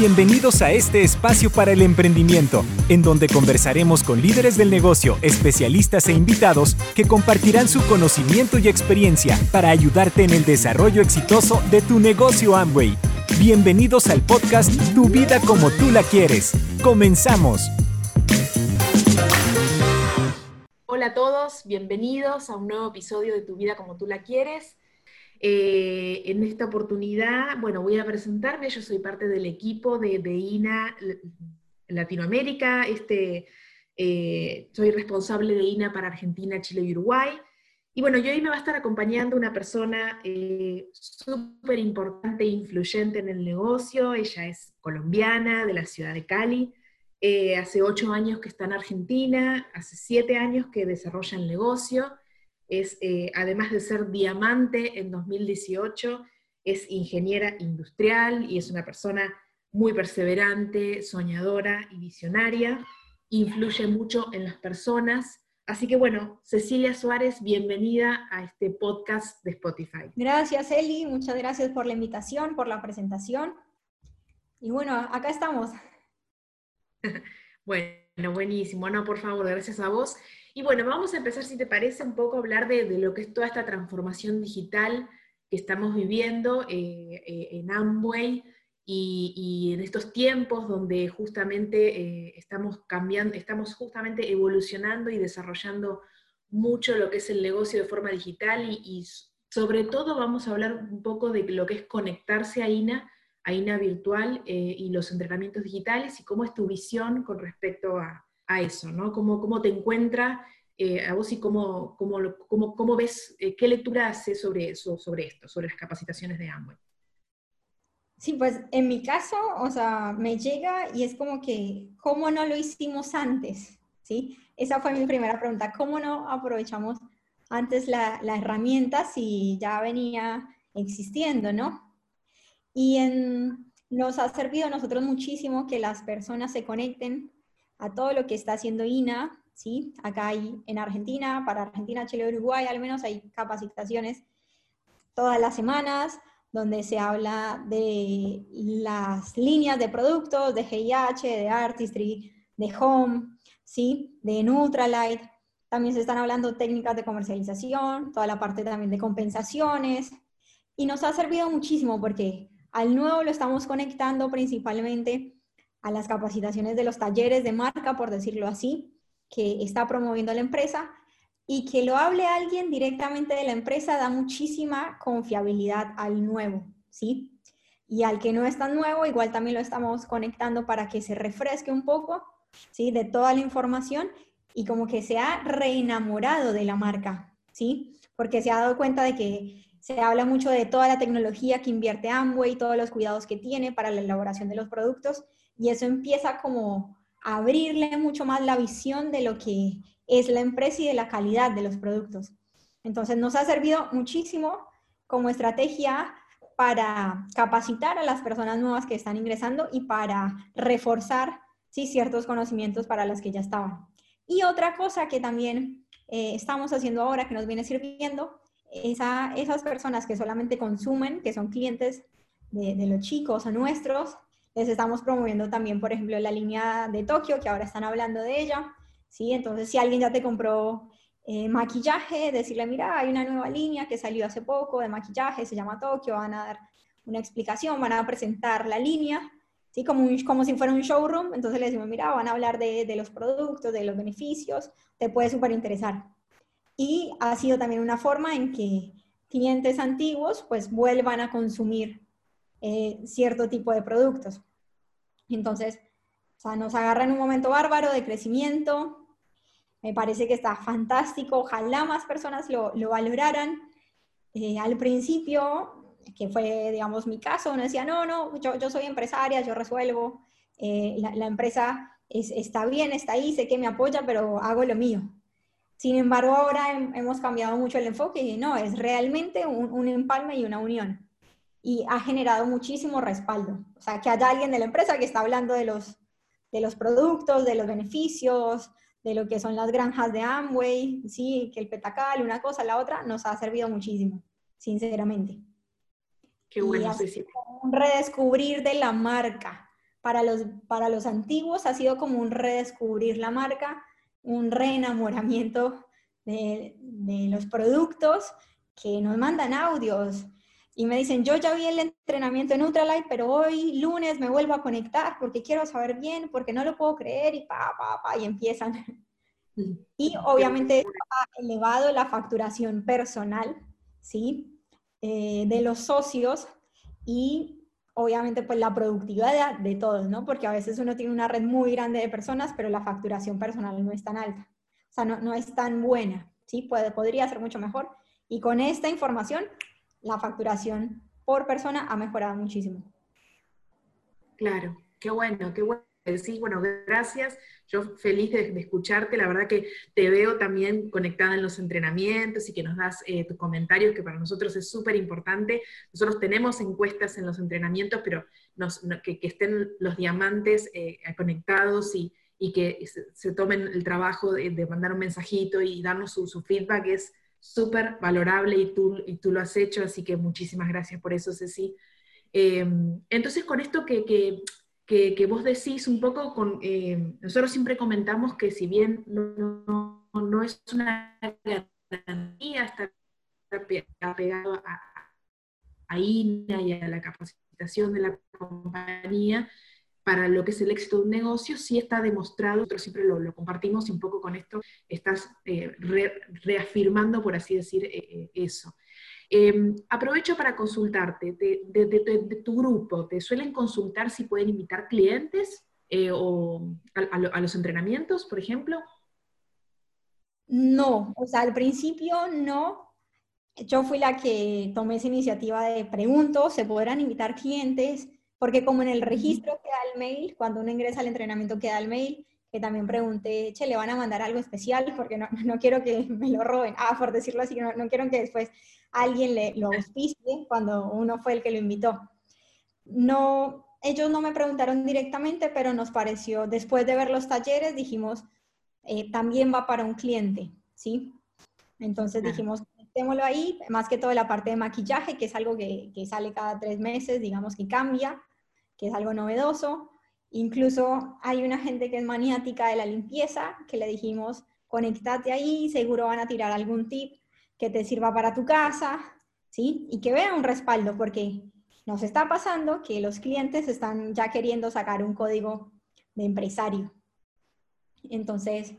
Bienvenidos a este espacio para el emprendimiento, en donde conversaremos con líderes del negocio, especialistas e invitados que compartirán su conocimiento y experiencia para ayudarte en el desarrollo exitoso de tu negocio Amway. Bienvenidos al podcast Tu vida como tú la quieres. Comenzamos. Hola a todos, bienvenidos a un nuevo episodio de Tu vida como tú la quieres. Eh, en esta oportunidad, bueno, voy a presentarme, yo soy parte del equipo de, INA Latinoamérica, este, eh, soy responsable de INA para Argentina, Chile y Uruguay. Y bueno, yo hoy me va a estar acompañando una persona eh, súper importante e influyente en el negocio, ella es colombiana, de la ciudad de Cali, hace ocho años que está en Argentina, hace siete años que desarrolla el negocio, es, eh, además de ser diamante en 2018, es ingeniera industrial y es una persona muy perseverante, soñadora y visionaria, influye mucho en las personas. Así que bueno, Cecilia Suárez, bienvenida a este podcast de Spotify. Gracias, Eli, muchas gracias por la invitación, por la presentación. Y bueno, acá estamos. bueno, buenísimo. Bueno, por favor, gracias a vos. Y bueno, vamos a empezar, si te parece, un poco a hablar de, lo que es toda esta transformación digital que estamos viviendo eh, eh, en Amway y, en estos tiempos donde justamente eh, estamos cambiando, estamos justamente evolucionando y desarrollando mucho lo que es el negocio de forma digital y, sobre todo vamos a hablar un poco de lo que es conectarse a INA, a INA virtual y los entrenamientos digitales y cómo es tu visión con respecto a, a eso, ¿no? ¿Cómo, cómo te encuentra eh, a vos y cómo, cómo, cómo, cómo ves, eh, qué lectura haces sobre eso, sobre esto, sobre las capacitaciones de Amway? Sí, pues en mi caso, o sea, me llega y es como que, ¿cómo no lo hicimos antes? ¿Sí? Esa fue mi primera pregunta, ¿cómo no aprovechamos antes la, la herramienta si ya venía existiendo, ¿no? Y en, nos ha servido a nosotros muchísimo que las personas se conecten a todo lo que está haciendo INA, ¿sí? Acá hay en Argentina, para Argentina, Chile, Uruguay, al menos hay capacitaciones todas las semanas donde se habla de las líneas de productos, de GIH, de Artistry, de Home, ¿sí? De Nutralight. También se están hablando técnicas de comercialización, toda la parte también de compensaciones. Y nos ha servido muchísimo porque al nuevo lo estamos conectando principalmente a las capacitaciones de los talleres de marca, por decirlo así, que está promoviendo la empresa y que lo hable alguien directamente de la empresa da muchísima confiabilidad al nuevo, ¿sí? Y al que no es tan nuevo, igual también lo estamos conectando para que se refresque un poco, ¿sí? De toda la información y como que se ha reenamorado de la marca, ¿sí? Porque se ha dado cuenta de que se habla mucho de toda la tecnología que invierte Amway, todos los cuidados que tiene para la elaboración de los productos, y eso empieza como a abrirle mucho más la visión de lo que es la empresa y de la calidad de los productos. Entonces nos ha servido muchísimo como estrategia para capacitar a las personas nuevas que están ingresando y para reforzar ¿sí? ciertos conocimientos para las que ya estaban. Y otra cosa que también eh, estamos haciendo ahora que nos viene sirviendo es a esas personas que solamente consumen, que son clientes de, los chicos o nuestros, les estamos promoviendo también, por ejemplo, la línea de Tokio, que ahora están hablando de ella. ¿sí? Entonces, si alguien ya te compró eh, maquillaje, decirle, mira, hay una nueva línea que salió hace poco de maquillaje, se llama Tokio, van a dar una explicación, van a presentar la línea, ¿sí? como, como si fuera un showroom. Entonces le decimos, mira, van a hablar de, de los productos, de los beneficios, te puede súper interesar. Y ha sido también una forma en que clientes antiguos pues vuelvan a consumir eh, cierto tipo de productos. Entonces, o sea, nos agarra en un momento bárbaro de crecimiento. Me parece que está fantástico. Ojalá más personas lo, lo valoraran. Eh, al principio, que fue, digamos, mi caso, uno decía, no, no, yo, yo soy empresaria, yo resuelvo. Eh, la, empresa está bien, está ahí, sé que me apoya, pero hago lo mío. Sin embargo, ahora hemos cambiado mucho el enfoque y no, es realmente un, un empalme y una unión y ha generado muchísimo respaldo. O sea, que haya alguien de la empresa que está hablando de los, de los productos, de los beneficios, de lo que son las granjas de Amway, sí, que el petacal, una cosa, la otra, nos ha servido muchísimo, sinceramente. Qué bueno, Un redescubrir de la marca, para los, para los antiguos ha sido como un redescubrir la marca, un reenamoramiento de, de los productos que nos mandan audios y me dicen, yo ya vi el entrenamiento en Ultralight, pero hoy lunes me vuelvo a conectar porque quiero saber bien, porque no lo puedo creer y pa, pa, pa, y empiezan. Y obviamente ha elevado la facturación personal, ¿sí? Eh, de los socios y obviamente pues la productividad de, todos, ¿no? Porque a veces uno tiene una red muy grande de personas, pero la facturación personal no es tan alta, o sea, no, no es tan buena, ¿sí? Puede, podría ser mucho mejor. Y con esta información la facturación por persona ha mejorado muchísimo. Claro, qué bueno, qué bueno. Sí, bueno, gracias. Yo feliz de, escucharte. La verdad que te veo también conectada en los entrenamientos y que nos das eh, tus comentarios, que para nosotros es súper importante. Nosotros tenemos encuestas en los entrenamientos, pero que, estén los diamantes eh, conectados y, que se, tomen el trabajo de, mandar un mensajito y darnos su, feedback es súper valorable y tú, lo has hecho, así que muchísimas gracias por eso, Ceci. Eh, entonces, con esto que, que, vos decís un poco, con, eh, nosotros siempre comentamos que si bien no, no, no es una garantía estar apegado a, a INA y a la capacitación de la compañía, para lo que es el éxito de un negocio, sí está demostrado, nosotros siempre lo, compartimos y un poco con esto estás eh, reafirmando, por así decir, eh, eso. Em, aprovecho para consultarte, de, tu grupo, ¿te suelen consultar si pueden invitar clientes o a, los entrenamientos, por ejemplo? No, o sea, al principio no. Yo fui la que tomé esa iniciativa de pregunto, ¿se podrán invitar clientes? Porque como en el registro queda el mail, cuando uno ingresa al entrenamiento queda el mail, que también pregunté, che, ¿le van a mandar algo especial? Porque no, no quiero que me lo roben. Ah, por decirlo así, no, no quiero que después alguien le, lo auspicie cuando uno fue el que lo invitó. No, ellos no me preguntaron directamente, pero nos pareció, después de ver los talleres, dijimos, eh, también va para un cliente, ¿sí? Entonces dijimos, metémoslo ahí, más que todo la parte de maquillaje, que es algo que, que sale cada tres meses, digamos que cambia que es algo novedoso. Incluso hay una gente que es maniática de la limpieza, que le dijimos, conectate ahí, seguro van a tirar algún tip que te sirva para tu casa, ¿sí? Y que vea un respaldo, porque nos está pasando que los clientes están ya queriendo sacar un código de empresario. Entonces,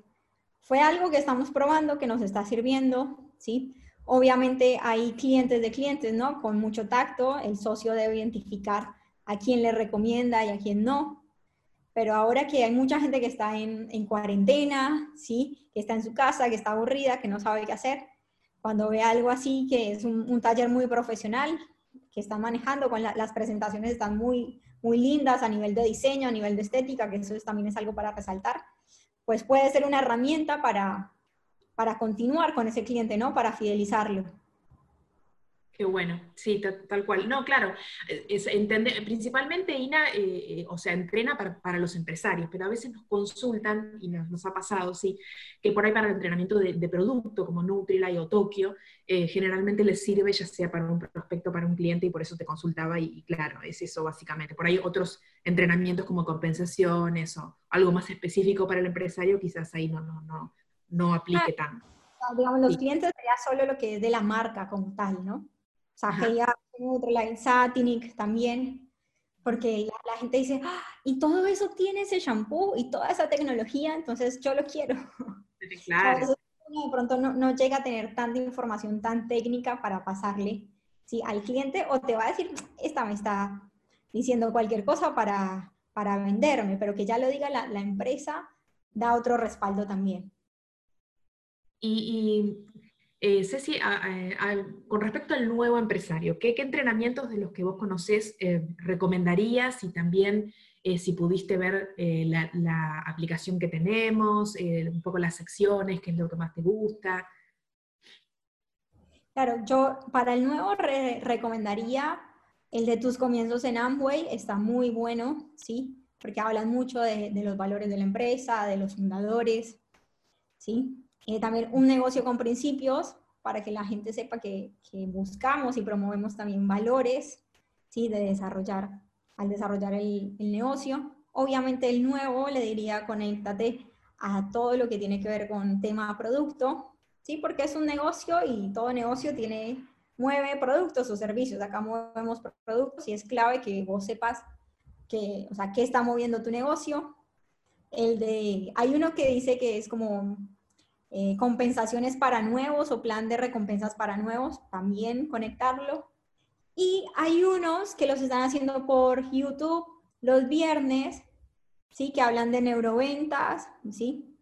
fue algo que estamos probando, que nos está sirviendo, ¿sí? Obviamente hay clientes de clientes, ¿no? Con mucho tacto, el socio debe identificar a quién le recomienda y a quién no. Pero ahora que hay mucha gente que está en, en cuarentena, ¿sí? que está en su casa, que está aburrida, que no sabe qué hacer, cuando ve algo así, que es un, taller muy profesional, que está manejando, con las presentaciones están muy, muy lindas a nivel de diseño, a nivel de estética, que eso también es algo para resaltar, pues puede ser una herramienta para, para continuar con ese cliente, ¿no? Para fidelizarlo. Qué bueno, sí, tal, cual. No, claro, eh, es entender, principalmente INA, eh, eh, o sea, entrena para, los empresarios, pero a veces nos consultan, y nos, ha pasado, sí, que por ahí para el entrenamiento de, producto, como Nutrilite o Tokio, generalmente les sirve ya sea para un prospecto, para un cliente, y por eso te consultaba, y, claro, es eso básicamente. Por ahí otros entrenamientos como compensaciones o algo más específico para el empresario, quizás ahí no, no, no, no aplique tanto. Digamos, los clientes sería solo lo que es de la marca como tal, ¿no? Sageya, la Satinic también, porque la, gente dice, ¡Ah! y todo eso tiene ese shampoo y toda esa tecnología, entonces yo lo quiero. Claro. de pronto no, no, llega a tener tanta información tan técnica para pasarle ¿sí? al cliente o te va a decir, esta me está diciendo cualquier cosa para, para venderme, pero que ya lo diga la, la empresa da otro respaldo también. Y, y eh, Ceci, con respecto al nuevo empresario, ¿qué, entrenamientos de los que vos conocés eh, recomendarías y también eh, si pudiste ver la, aplicación que tenemos, un poco las secciones, qué es lo que más te gusta? Claro, yo para el nuevo recomendaría el de tus comienzos en Amway, está muy bueno, ¿sí? Porque hablan mucho de, de los valores de la empresa, de los fundadores, ¿sí? Eh, también un negocio con principios para que la gente sepa que, buscamos y promovemos también valores, ¿sí? De desarrollar al desarrollar el, negocio. Obviamente el nuevo le diría conéctate a todo lo que tiene que ver con tema producto, ¿sí? Porque es un negocio y todo negocio tiene, mueve productos o servicios. Acá movemos productos y es clave que vos sepas que, o sea, qué está moviendo tu negocio. El de, hay uno que dice que es como eh, compensaciones para nuevos o plan de recompensas para nuevos, también conectarlo. Y hay unos que los están haciendo por YouTube los viernes, ¿sí? Que hablan de neuroventas, ¿sí?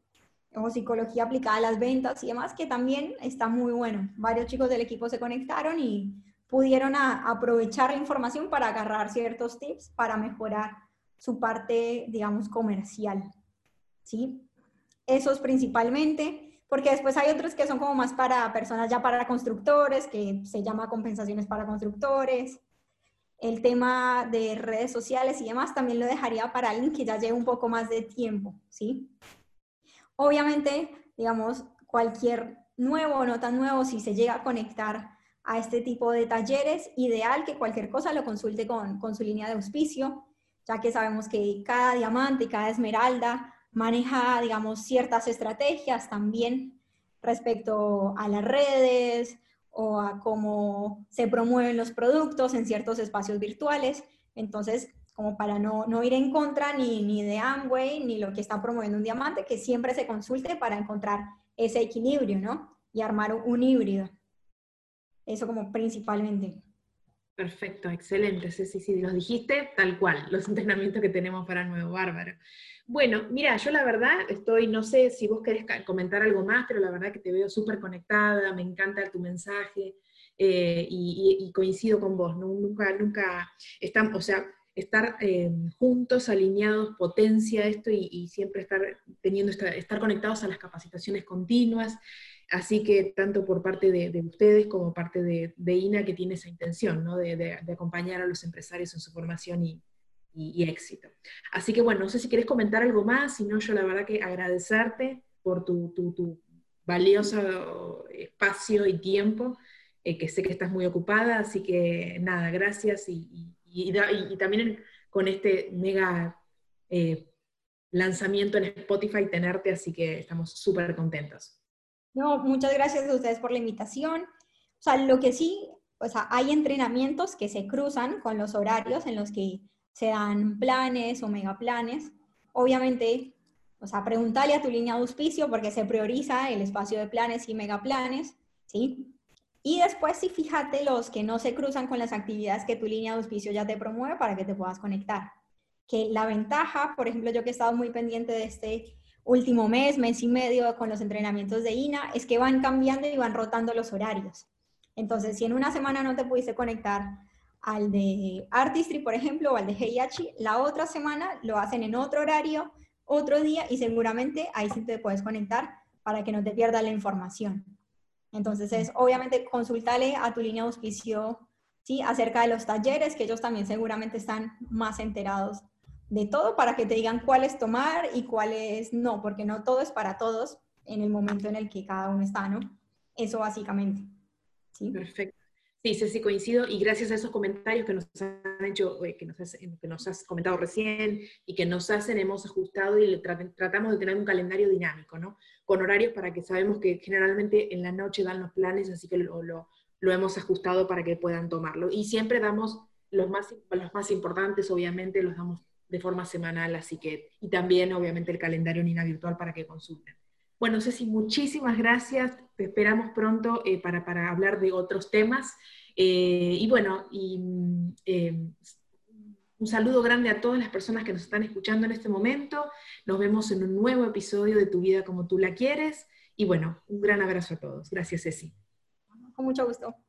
O psicología aplicada a las ventas y demás, que también está muy bueno. Varios chicos del equipo se conectaron y pudieron aprovechar la información para agarrar ciertos tips para mejorar su parte, digamos, comercial, ¿sí? Esos principalmente, porque después hay otros que son como más para personas ya para constructores, que se llama compensaciones para constructores, el tema de redes sociales y demás también lo dejaría para alguien que ya lleve un poco más de tiempo, ¿sí? Obviamente, digamos, cualquier nuevo o no tan nuevo, si se llega a conectar a este tipo de talleres, ideal que cualquier cosa lo consulte con, con su línea de auspicio, ya que sabemos que cada diamante y cada esmeralda maneja, digamos, ciertas estrategias también respecto a las redes, o a cómo se promueven los productos en ciertos espacios virtuales. Entonces, como para no, no ir en contra ni, ni de Amway, ni lo que está promoviendo un diamante, que siempre se consulte para encontrar ese equilibrio, ¿no? Y armar un, híbrido. Eso como principalmente. Perfecto, excelente. Sí, sí, sí, los dijiste tal cual, los entrenamientos que tenemos para Nuevo Bárbaro. Bueno, mira, yo la verdad estoy, no sé si vos querés comentar algo más, pero la verdad que te veo súper conectada, me encanta tu mensaje eh, y, coincido con vos, nunca, nunca, estamos, o sea, estar eh, juntos, alineados, potencia esto y, siempre estar teniendo, estar, conectados a las capacitaciones continuas, así que tanto por parte de, ustedes como parte de, INA que tiene esa intención, ¿no? de, de acompañar a los empresarios en su formación y, y, éxito. Así que bueno, no sé si quieres comentar algo más, si no, yo la verdad que agradecerte por tu, tu, valioso espacio y tiempo, eh, que sé que estás muy ocupada, así que nada, gracias y, y también con este mega eh, lanzamiento en Spotify tenerte, así que estamos súper contentos. No, muchas gracias a ustedes por la invitación. O sea, lo que sí, o sea, hay entrenamientos que se cruzan con los horarios en los que se dan planes o megaplanes. Obviamente, o sea, preguntarle a tu línea de auspicio porque se prioriza el espacio de planes y megaplanes, ¿sí? Y después sí fíjate los que no se cruzan con las actividades que tu línea de auspicio ya te promueve para que te puedas conectar. Que la ventaja, por ejemplo, yo que he estado muy pendiente de este último mes, mes y medio con los entrenamientos de INA, es que van cambiando y van rotando los horarios. Entonces, si en una semana no te pudiste conectar al de Artistry, por ejemplo, o al de Heihachi, la otra semana lo hacen en otro horario, otro día, y seguramente ahí sí te puedes conectar para que no te pierdas la información. Entonces es, obviamente, consultale a tu línea de auspicio, ¿sí? Acerca de los talleres, que ellos también seguramente están más enterados de todo para que te digan cuáles tomar y cuáles no, porque no todo es para todos en el momento en el que cada uno está, ¿no? Eso básicamente. ¿sí? Perfecto. Sí, sí, coincido. Y gracias a esos comentarios que nos han hecho, eh, que, nos has, que nos has comentado recién y que nos hacen, hemos ajustado y tratamos de tener un calendario dinámico, ¿no? Con horarios para que sabemos que generalmente en la noche dan los planes, así que lo, lo, hemos ajustado para que puedan tomarlo. Y siempre damos los más, los más importantes, obviamente, los damos de forma semanal, así que, y también, obviamente, el calendario Nina virtual para que consulten. Bueno, Ceci, muchísimas gracias. Te esperamos pronto eh, para, para, hablar de otros temas. Eh, y bueno, y, eh, un saludo grande a todas las personas que nos están escuchando en este momento. Nos vemos en un nuevo episodio de Tu vida como tú la quieres. Y bueno, un gran abrazo a todos. Gracias, Ceci. Con mucho gusto.